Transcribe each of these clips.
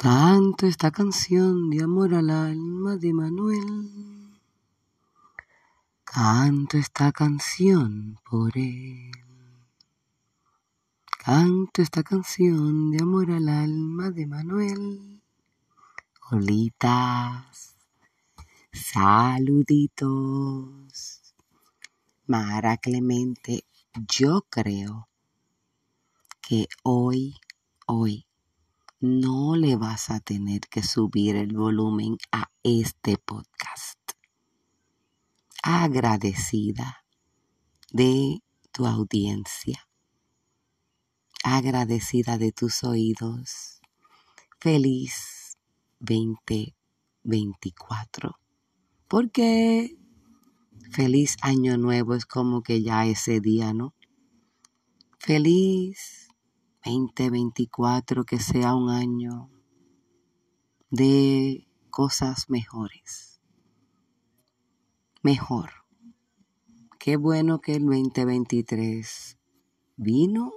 Canto esta canción de amor al alma de Manuel. Canto esta canción por él. Canto esta canción de amor al alma de Manuel. Olitas, saluditos. Mara Clemente, yo creo que hoy, hoy, no le vas a tener que subir el volumen a este podcast. Agradecida de tu audiencia. Agradecida de tus oídos. Feliz 2024. Porque feliz año nuevo es como que ya ese día, ¿no? Feliz 2024 que sea un año de cosas mejores. Mejor. Qué bueno que el 2023 vino.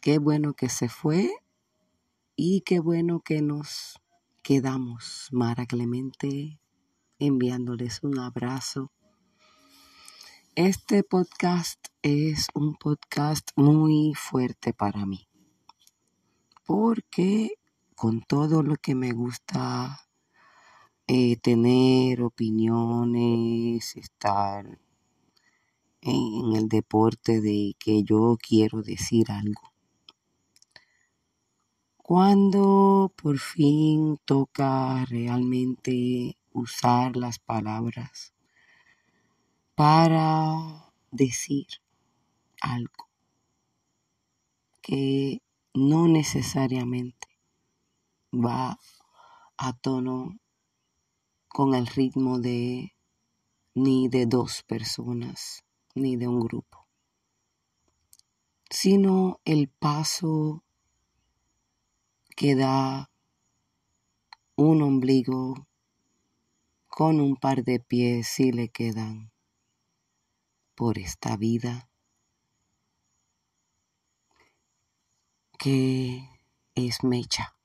Qué bueno que se fue. Y qué bueno que nos quedamos. Mara Clemente enviándoles un abrazo este podcast es un podcast muy fuerte para mí, porque con todo lo que me gusta eh, tener opiniones, estar en el deporte de que yo quiero decir algo. Cuando por fin toca realmente usar las palabras para decir algo que no necesariamente va a tono con el ritmo de ni de dos personas ni de un grupo, sino el paso que da un ombligo con un par de pies si le quedan por esta vida que es mecha.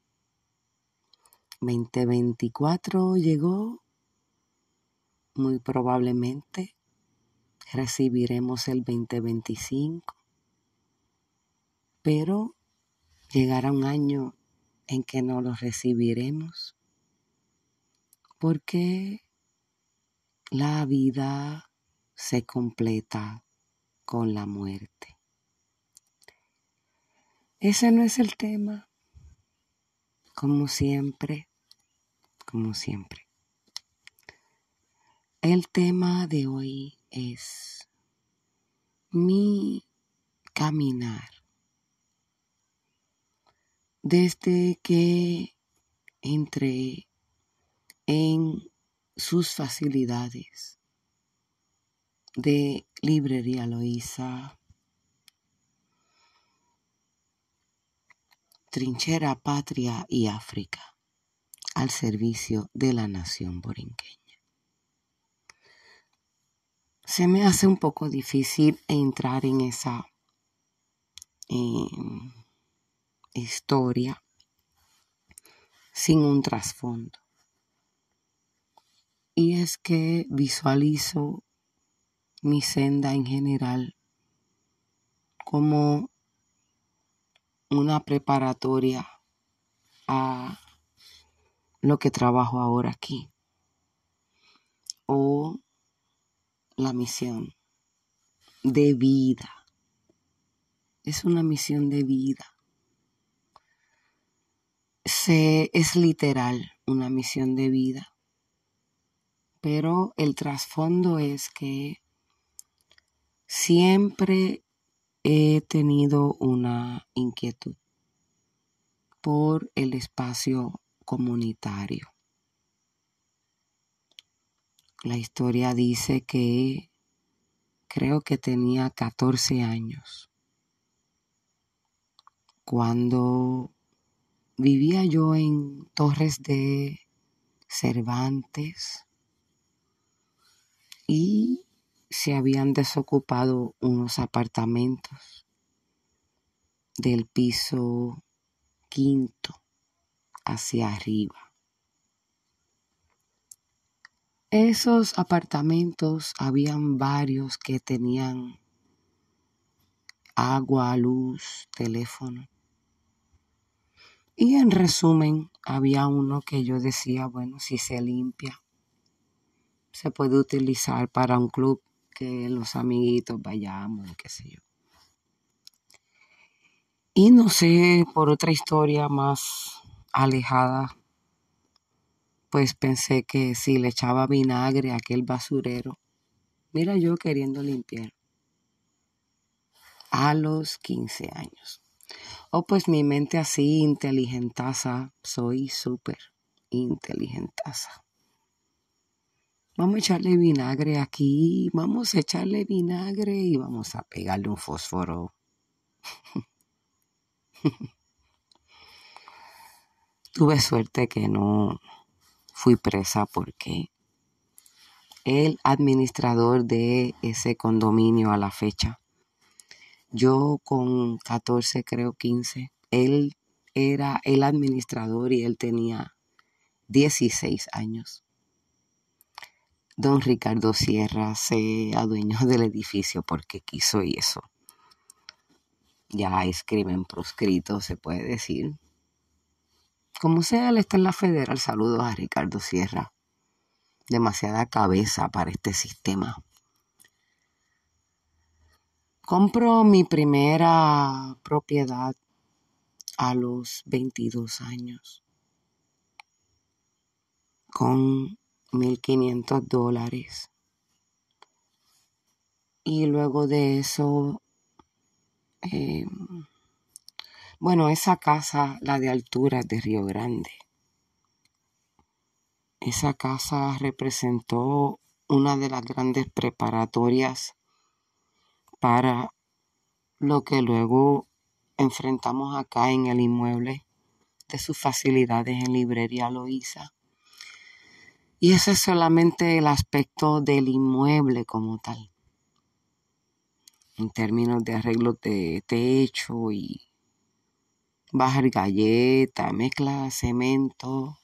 2024 llegó, muy probablemente recibiremos el 2025, pero llegará un año en que no lo recibiremos, porque la vida se completa con la muerte. Ese no es el tema, como siempre, como siempre. El tema de hoy es mi caminar. Desde que entré en sus facilidades de Librería Loíza, Trinchera Patria y África, al servicio de la nación borinqueña. Se me hace un poco difícil entrar en esa em, historia sin un trasfondo. Y es que visualizo mi senda en general como una preparatoria a lo que trabajo ahora aquí o la misión de vida. Es una misión de vida. Se, es literal una misión de vida. Pero el trasfondo es que Siempre he tenido una inquietud por el espacio comunitario. La historia dice que creo que tenía 14 años cuando vivía yo en Torres de Cervantes y se habían desocupado unos apartamentos del piso quinto hacia arriba. Esos apartamentos habían varios que tenían agua, luz, teléfono. Y en resumen, había uno que yo decía, bueno, si se limpia, se puede utilizar para un club que los amiguitos vayamos, qué sé yo. Y no sé, por otra historia más alejada, pues pensé que si le echaba vinagre a aquel basurero, mira yo queriendo limpiar a los 15 años. Oh, pues mi mente así inteligentaza, soy súper inteligentaza. Vamos a echarle vinagre aquí, vamos a echarle vinagre y vamos a pegarle un fósforo. Tuve suerte que no fui presa porque el administrador de ese condominio a la fecha yo con 14, creo 15, él era el administrador y él tenía 16 años. Don Ricardo Sierra se adueñó del edificio porque quiso y eso. Ya es crimen proscrito, se puede decir. Como sea, él está en la federal. Saludos a Ricardo Sierra. Demasiada cabeza para este sistema. Compro mi primera propiedad a los 22 años con 1.500 dólares. Y luego de eso, em, bueno, esa casa, la de altura de Río Grande, esa casa representó una de las grandes preparatorias para lo que luego enfrentamos acá en el inmueble de sus facilidades en librería Loíza. Y ese es solamente el aspecto del inmueble como tal, en términos de arreglos de techo y bajar galleta, mezcla cemento.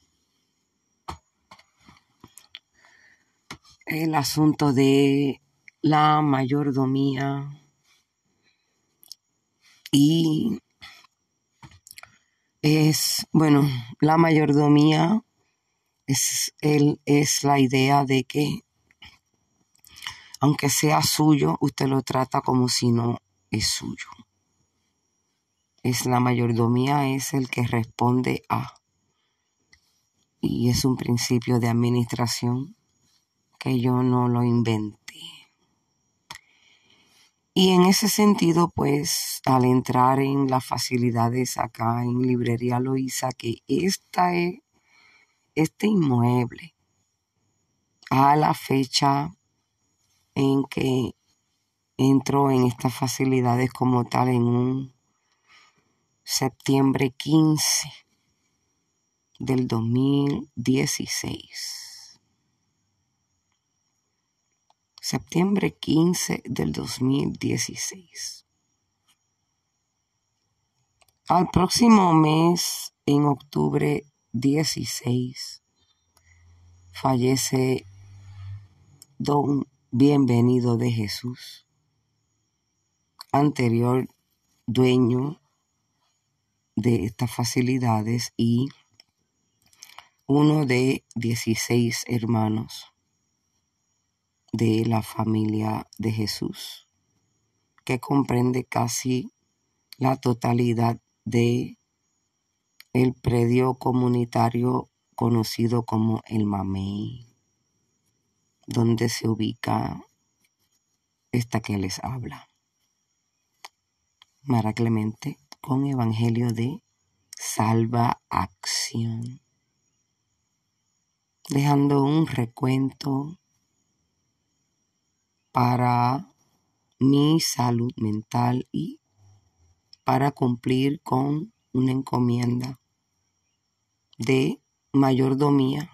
El asunto de la mayordomía y es, bueno, la mayordomía es, el, es la idea de que aunque sea suyo, usted lo trata como si no es suyo. Es la mayordomía, es el que responde a. Y es un principio de administración que yo no lo inventé. Y en ese sentido, pues, al entrar en las facilidades acá en Librería Loíza, que esta es, este inmueble, a la fecha en que entró en estas facilidades como tal en un septiembre 15 del 2016. septiembre 15 del 2016. Al próximo mes, en octubre 16, fallece don Bienvenido de Jesús, anterior dueño de estas facilidades y uno de 16 hermanos de la familia de Jesús, que comprende casi la totalidad de el predio comunitario conocido como el Mamey, donde se ubica esta que les habla. Mara Clemente con Evangelio de Salva Acción, dejando un recuento para mi salud mental y para cumplir con una encomienda de mayordomía.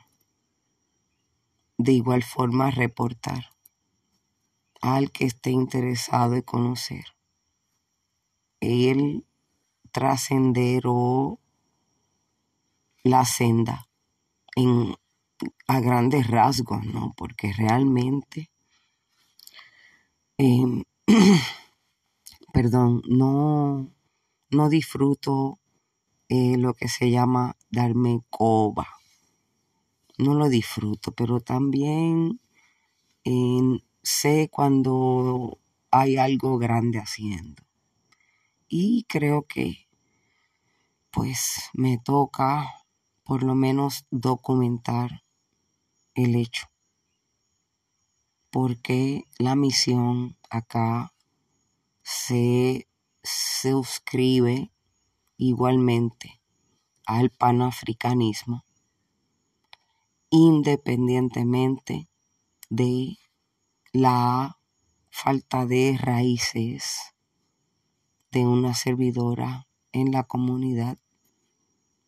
De igual forma, reportar al que esté interesado en conocer el trascender o la senda en, a grandes rasgos, ¿no? Porque realmente, em, perdón, no, no disfruto eh, lo que se llama darme coba. No lo disfruto, pero también sé cuando hay algo grande haciendo. Y creo que pues me toca por lo menos documentar el hecho. Porque la misión acá se suscribe igualmente al panafricanismo, independientemente de la falta de raíces de una servidora en la comunidad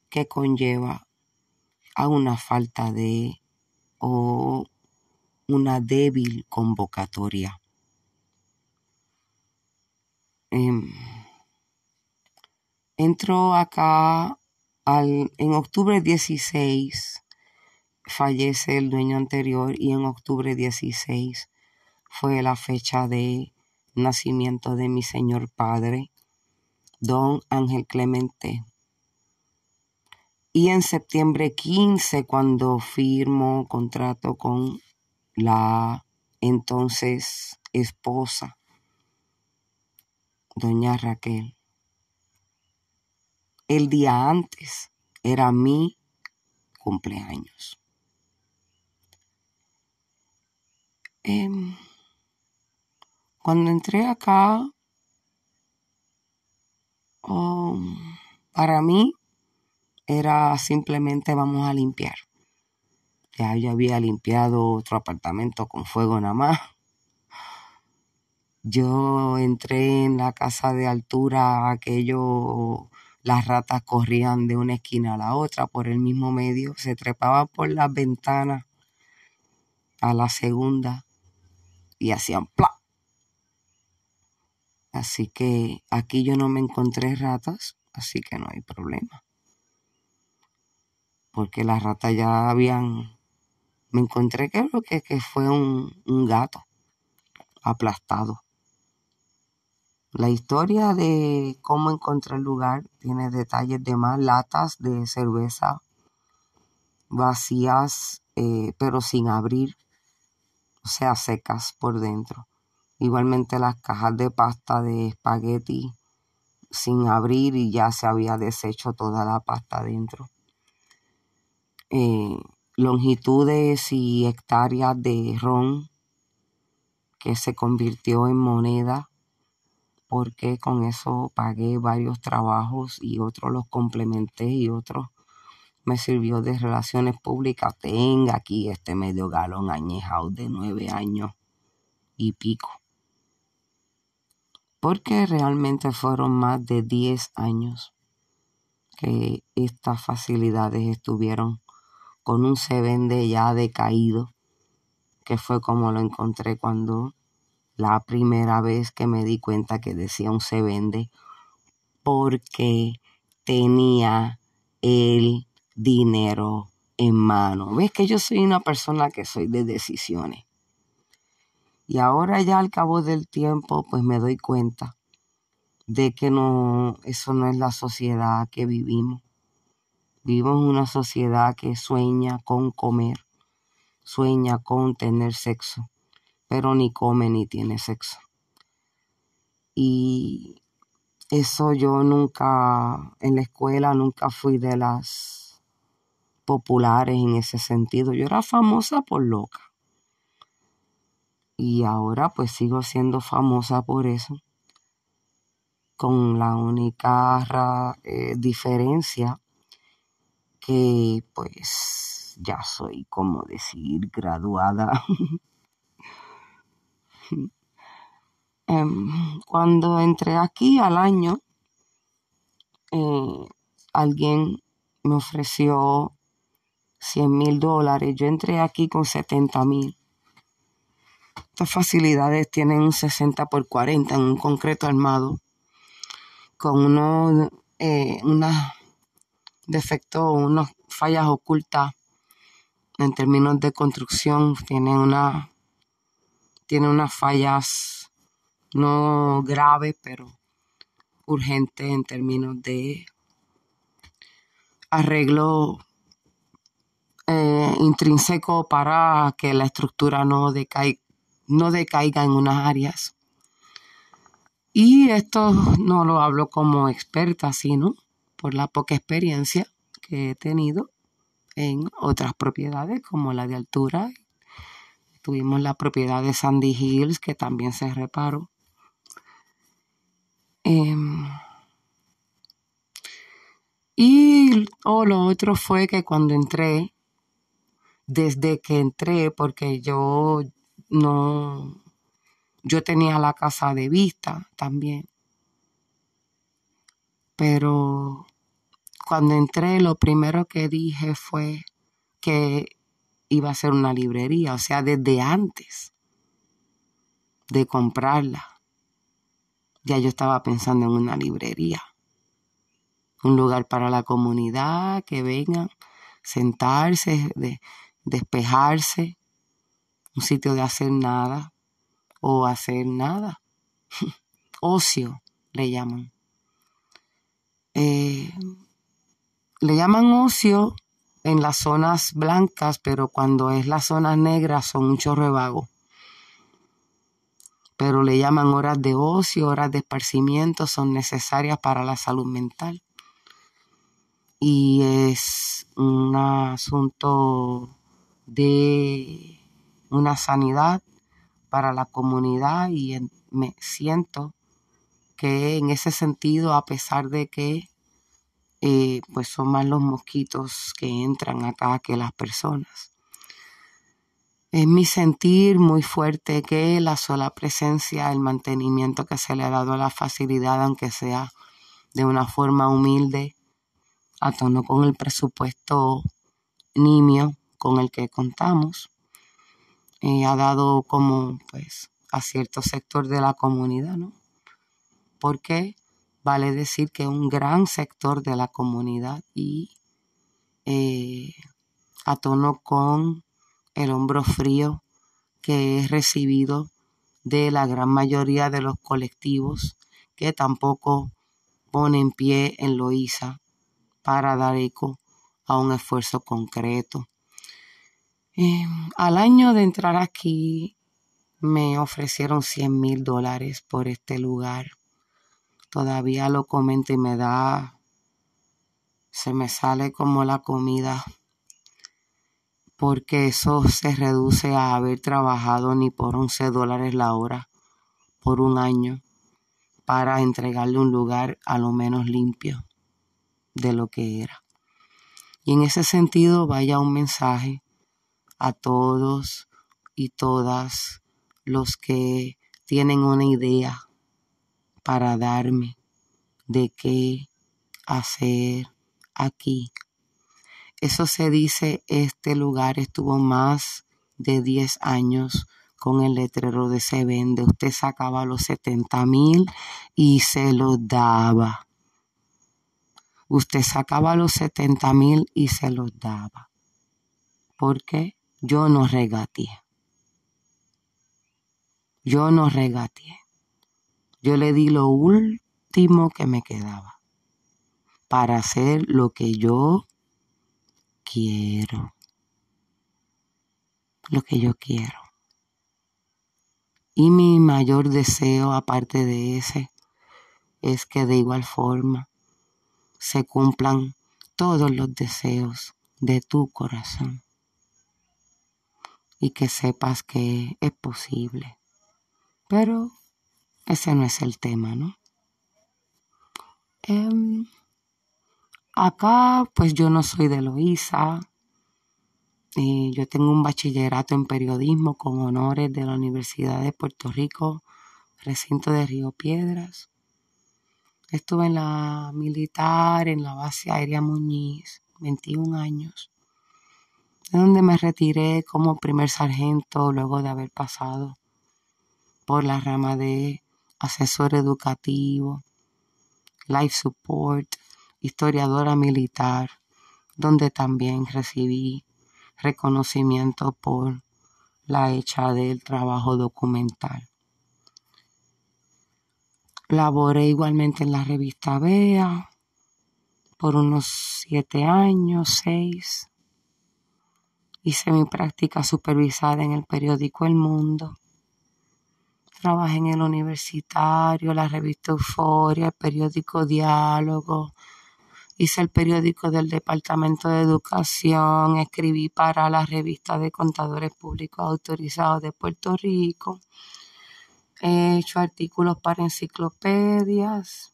que conlleva a una falta de o una débil convocatoria. Em, entró acá al, en octubre 16, fallece el dueño anterior y en octubre 16 fue la fecha de nacimiento de mi señor padre, don Ángel Clemente. Y en septiembre 15, cuando firmo contrato con la entonces esposa, doña Raquel, el día antes era mi cumpleaños. Em, cuando entré acá, um, para mí era simplemente vamos a limpiar. Ya había limpiado otro apartamento con fuego nada más. Yo entré en la casa de altura, aquello, las ratas corrían de una esquina a la otra por el mismo medio, se trepaban por las ventanas a la segunda y hacían ¡plá! Así que aquí yo no me encontré ratas, así que no hay problema. Porque las ratas ya habían... Me encontré que que, que fue un gato aplastado. La historia de cómo encontré el lugar tiene detalles de más latas de cerveza vacías, eh, pero sin abrir, o sea, secas por dentro. Igualmente las cajas de pasta de espagueti sin abrir y ya se había deshecho toda la pasta dentro. Eh, longitudes y hectáreas de ron que se convirtió en moneda porque con eso pagué varios trabajos y otros los complementé y otros me sirvió de relaciones públicas. Tenga aquí este medio galón añejado de nueve años y pico porque realmente fueron más de 10 años que estas facilidades estuvieron con un se vende ya decaído, que fue como lo encontré cuando la primera vez que me di cuenta que decía un se vende, porque tenía el dinero en mano. ¿Ves que yo soy una persona que soy de decisiones? Y ahora ya al cabo del tiempo, pues me doy cuenta de que no, eso no es la sociedad que vivimos. Vivimos una sociedad que sueña con comer, sueña con tener sexo, pero ni come ni tiene sexo. Y eso yo nunca, en la escuela nunca fui de las populares en ese sentido. Yo era famosa por loca y ahora pues sigo siendo famosa por eso, con la única eh, diferencia que pues ya soy como decir graduada. Em, cuando entré aquí al año, eh, alguien me ofreció 100 mil dólares. Yo entré aquí con 70 mil. Estas facilidades tienen un 60 por 40 en un concreto armado con unos, eh, defectos, unos fallas ocultas en términos de construcción, tiene una tiene unas fallas no graves, pero urgentes en términos de arreglo eh, intrínseco para que la estructura no, decaiga, no decaiga en unas áreas. Y esto no lo hablo como experta, sino por la poca experiencia que he tenido en otras propiedades como la de altura. Tuvimos la propiedad de Sandy Hills que también se reparó. Em, y lo otro fue que cuando entré, desde que entré, porque yo no, yo tenía la casa de vista también, pero cuando entré lo primero que dije fue que iba a ser una librería, o sea, desde antes de comprarla, ya yo estaba pensando en una librería, un lugar para la comunidad, que vengan, sentarse, de, despejarse, un sitio de hacer nada o hacer nada, ocio le llaman. Eh, le llaman ocio en las zonas blancas, pero cuando es las zonas negras son un chorro. Pero le llaman horas de ocio, horas de esparcimiento, son necesarias para la salud mental. Y es un asunto de una sanidad para la comunidad y me siento que en ese sentido, a pesar de que eh, pues son más los mosquitos que entran acá que las personas. Es mi sentir muy fuerte que la sola presencia, el mantenimiento que se le ha dado a la facilidad, aunque sea de una forma humilde, a tono con el presupuesto nimio con el que contamos, eh, ha dado como pues a cierto sector de la comunidad, ¿no? Porque vale decir que un gran sector de la comunidad y eh, a tono con el hombro frío que he recibido de la gran mayoría de los colectivos que tampoco ponen pie en Loíza para dar eco a un esfuerzo concreto. Eh, al año de entrar aquí me ofrecieron 100 mil dólares por este lugar todavía lo comento y me da, se me sale como la comida, porque eso se reduce a haber trabajado ni por 11 dólares la hora por un año para entregarle un lugar a lo menos limpio de lo que era. Y en ese sentido vaya un mensaje a todos y todas los que tienen una idea para darme de qué hacer aquí. Eso se dice, este lugar estuvo más de 10 años con el letrero de se vende. Usted sacaba los 70 mil y se los daba. Usted sacaba los 70 mil y se los daba. Porque yo no regateé. Yo no regateé. Yo le di lo último que me quedaba para hacer lo que yo quiero. Lo que yo quiero. Y mi mayor deseo, aparte de ese, es que de igual forma se cumplan todos los deseos de tu corazón y que sepas que es posible. Pero ese no es el tema, ¿no? Em, acá, pues yo no soy de Loíza. Eh, yo tengo un bachillerato en periodismo con honores de la Universidad de Puerto Rico, recinto de Río Piedras. Estuve en la militar, en la base aérea Muñiz, 21 años, de donde me retiré como primer sargento luego de haber pasado por la rama de asesor educativo, life support, historiadora militar, donde también recibí reconocimiento por la hecha del trabajo documental. Laboré igualmente en la revista Bea por unos siete años, seis. Hice mi práctica supervisada en el periódico El Mundo. Trabajé en el universitario, la revista Euforia, el periódico Diálogo. Hice el periódico del Departamento de Educación. Escribí para la revista de contadores públicos autorizados de Puerto Rico. He hecho artículos para enciclopedias.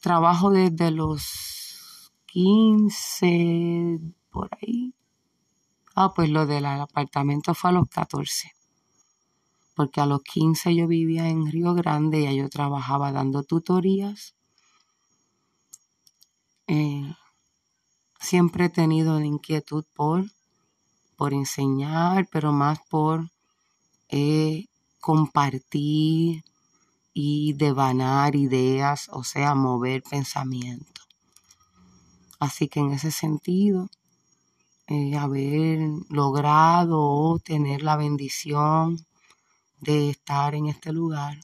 trabajo desde los 15 por ahí. Ah, pues lo del apartamento fue a los 14. Porque a los 15 yo vivía en Río Grande y yo trabajaba dando tutorías. Eh, siempre he tenido la inquietud por, por enseñar, pero más por eh, compartir y devanar ideas, o sea, mover pensamiento. Así que en ese sentido, eh, haber logrado tener la bendición de estar en este lugar,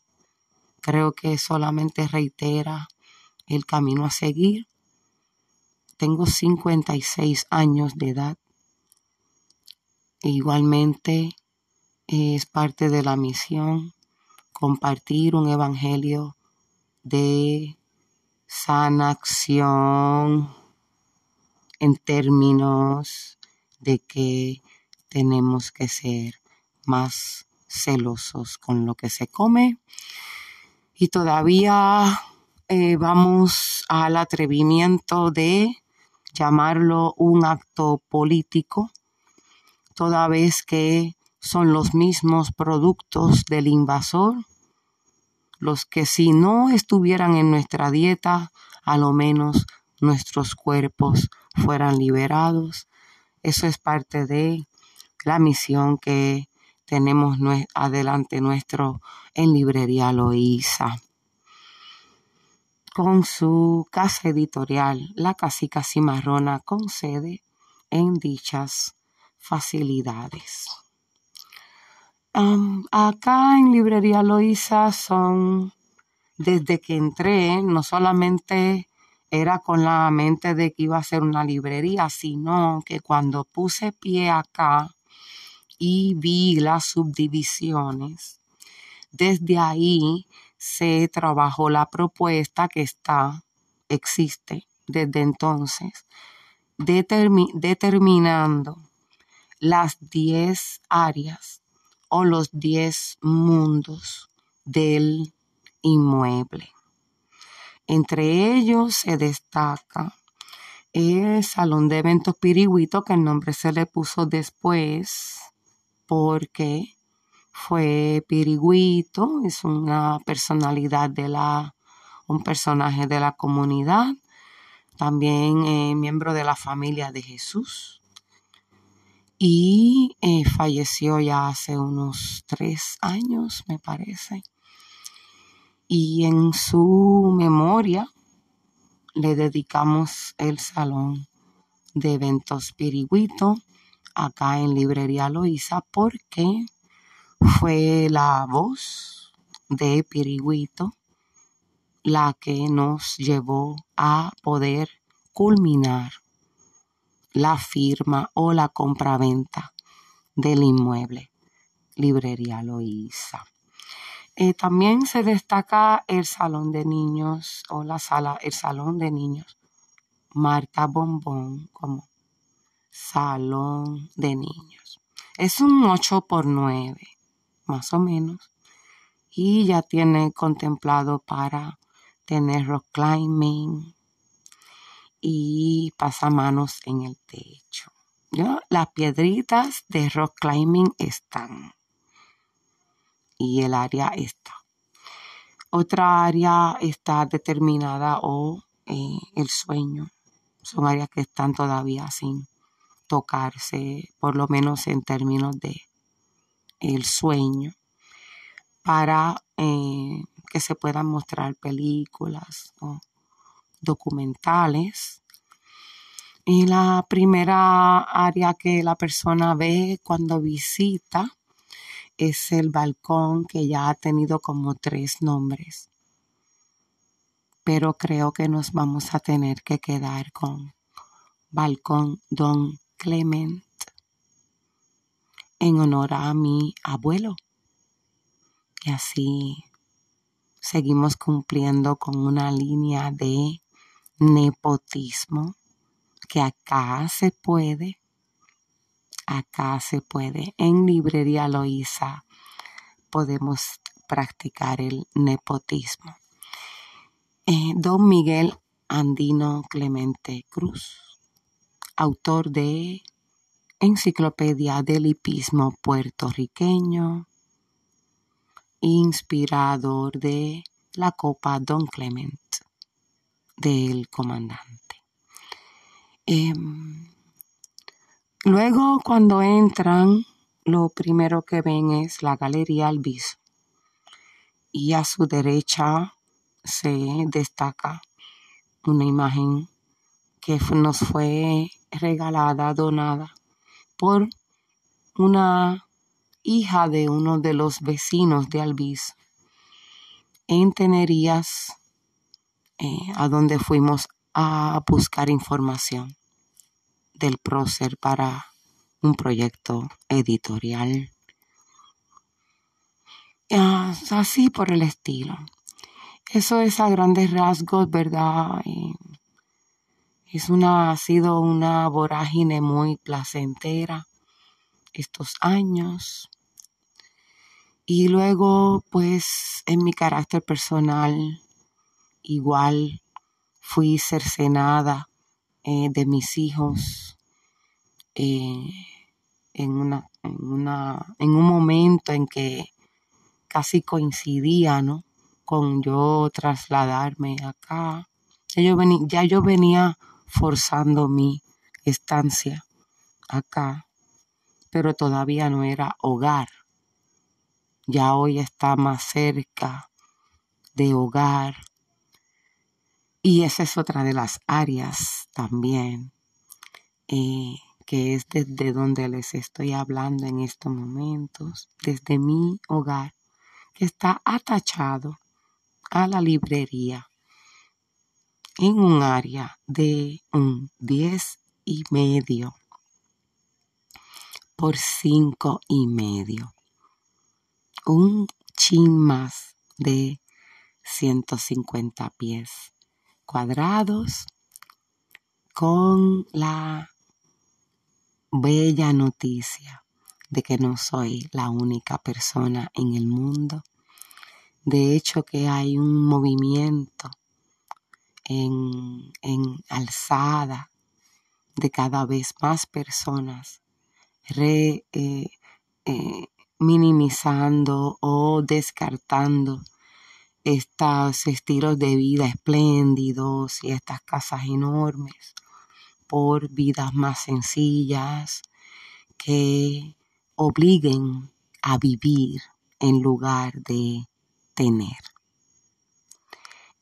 creo que solamente reitera el camino a seguir. Tengo 56 años de edad. E igualmente es parte de la misión compartir un evangelio de sanación en términos de que tenemos que ser más celosos con lo que se come. Y todavía eh, vamos al atrevimiento de llamarlo un acto político, toda vez que son los mismos productos del invasor, los que si no estuvieran en nuestra dieta, a lo menos nuestros cuerpos fueran liberados eso es parte de la misión que tenemos adelante nuestro en Librería Loíza. Con su casa editorial, La Casica Cimarrona, con sede en dichas facilidades. acá en Librería Loíza son, desde que entré, no solamente era con la mente de que iba a ser una librería, sino que cuando puse pie acá y vi las subdivisiones, desde ahí se trabajó la propuesta que está, existe desde entonces, determinando las 10 áreas o los 10 mundos del inmueble. Entre ellos se destaca el Salón de Eventos Pirigüito, que el nombre se le puso después porque fue Pirigüito, es una personalidad de la, un personaje de la comunidad, también eh, miembro de la familia de Jesús. Y eh, falleció ya hace unos tres años, me parece y en su memoria le dedicamos el salón de eventos Pirigüito acá en Librería Loíza porque fue la voz de Pirigüito la que nos llevó a poder culminar la firma o la compraventa del inmueble Librería Loíza. Eh, también se destaca el salón de niños o la sala, el salón de niños. Marta Bombón como salón de niños. Es un 8 por 9, más o menos. Y ya tiene contemplado para tener rock climbing y pasamanos en el techo. Las piedritas de rock climbing están y el área está. Otra área está determinada o eh, el sueño. Son áreas que están todavía sin tocarse, por lo menos en términos de el sueño, para eh, que se puedan mostrar películas o documentales. Y la primera área que la persona ve cuando visita es el balcón que ya ha tenido como tres nombres. Pero creo que nos vamos a tener que quedar con Balcón Don Clement en honor a mi abuelo. Y así seguimos cumpliendo con una línea de nepotismo que acá se puede acá se puede. En Librería Loíza podemos practicar el nepotismo. Eh, don Miguel Andino Clemente Cruz, autor de Enciclopedia del Hipismo puertorriqueño, inspirador de la Copa Don Clement del comandante. Em, Luego, cuando entran, lo primero que ven es la Galería Albizu. Y a su derecha se destaca una imagen que nos fue regalada, donada por una hija de uno de los vecinos de Albizu en Tenerías, eh, a donde fuimos a buscar información del prócer para un proyecto editorial. Así por el estilo. Eso es a grandes rasgos, ¿verdad? Es una, ha sido una vorágine muy placentera estos años. Y luego, pues, en mi carácter personal, igual fui cercenada eh, de mis hijos eh, en, una, en, una, en un momento en que casi coincidía, ¿no? Con yo trasladarme acá. Ya yo, venía, ya yo venía forzando mi estancia acá, pero todavía no era hogar. Ya hoy está más cerca de hogar y esa es otra de las áreas también, eh, que es desde donde les estoy hablando en estos momentos, desde mi hogar, que está atachado a la librería en un área de un 10 y medio por 5 y medio. Un chin más de 150 pies cuadrados con la bella noticia de que no soy la única persona en el mundo. De hecho que hay un movimiento en, alzada de cada vez más personas eh, eh, minimizando o descartando estos estilos de vida espléndidos y estas casas enormes por vidas más sencillas que obliguen a vivir en lugar de tener.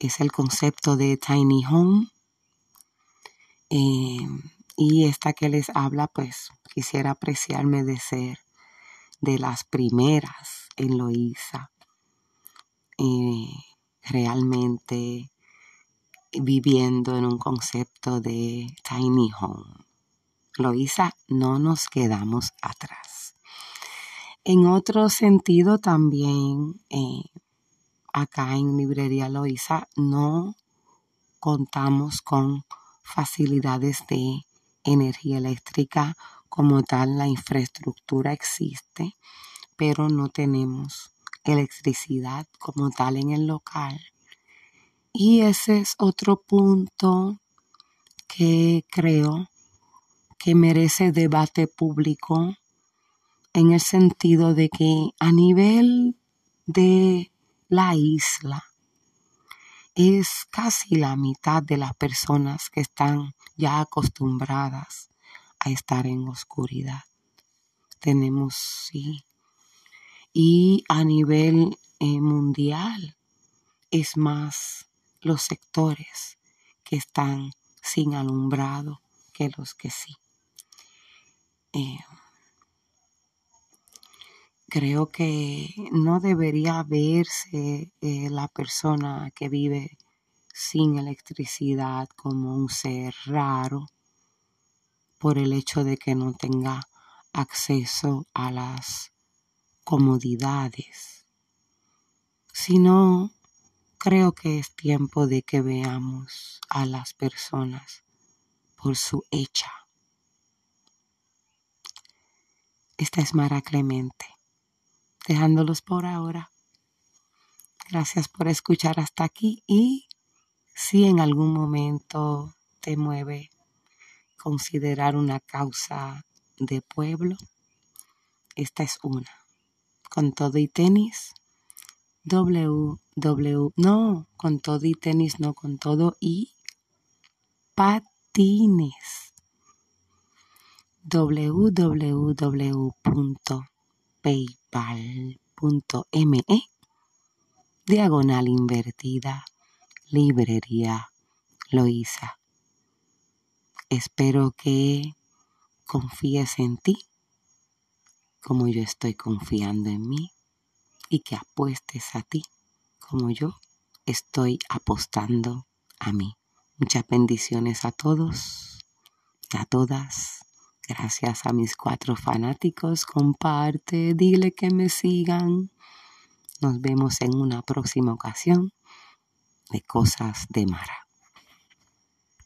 Es el concepto de tiny home. Eh, y esta que les habla, pues quisiera apreciarme de ser de las primeras en Loíza eh, realmente viviendo en un concepto de tiny home. Loisa, no nos quedamos atrás. En otro sentido también, eh, acá en Librería Loisa no contamos con facilidades de energía eléctrica como tal, la infraestructura existe, pero no tenemos electricidad como tal en el local. Y ese es otro punto que creo que merece debate público en el sentido de que a nivel de la isla es casi la mitad de las personas que están ya acostumbradas a estar en oscuridad. Tenemos, sí, y a nivel eh, mundial es más los sectores que están sin alumbrado que los que sí. Eh, creo que no debería verse eh, la persona que vive sin electricidad como un ser raro por el hecho de que no tenga acceso a las comodidades, sino creo que es tiempo de que veamos a las personas por su hecha. Esta es Mara Clemente dejándolos por ahora. Gracias por escuchar hasta aquí y si en algún momento te mueve considerar una causa de pueblo, esta es una. Con todo y tenis, www, no, con todo y tenis, no, con todo y patines www paypal.me diagonal invertida librería Loisa. Espero que confíes en ti como yo estoy confiando en mí y que apuestes a ti como yo estoy apostando a mí. Muchas bendiciones a todos, a todas. Gracias a mis cuatro fanáticos, comparte, dile que me sigan. Nos vemos en una próxima ocasión de Cosas de Mara.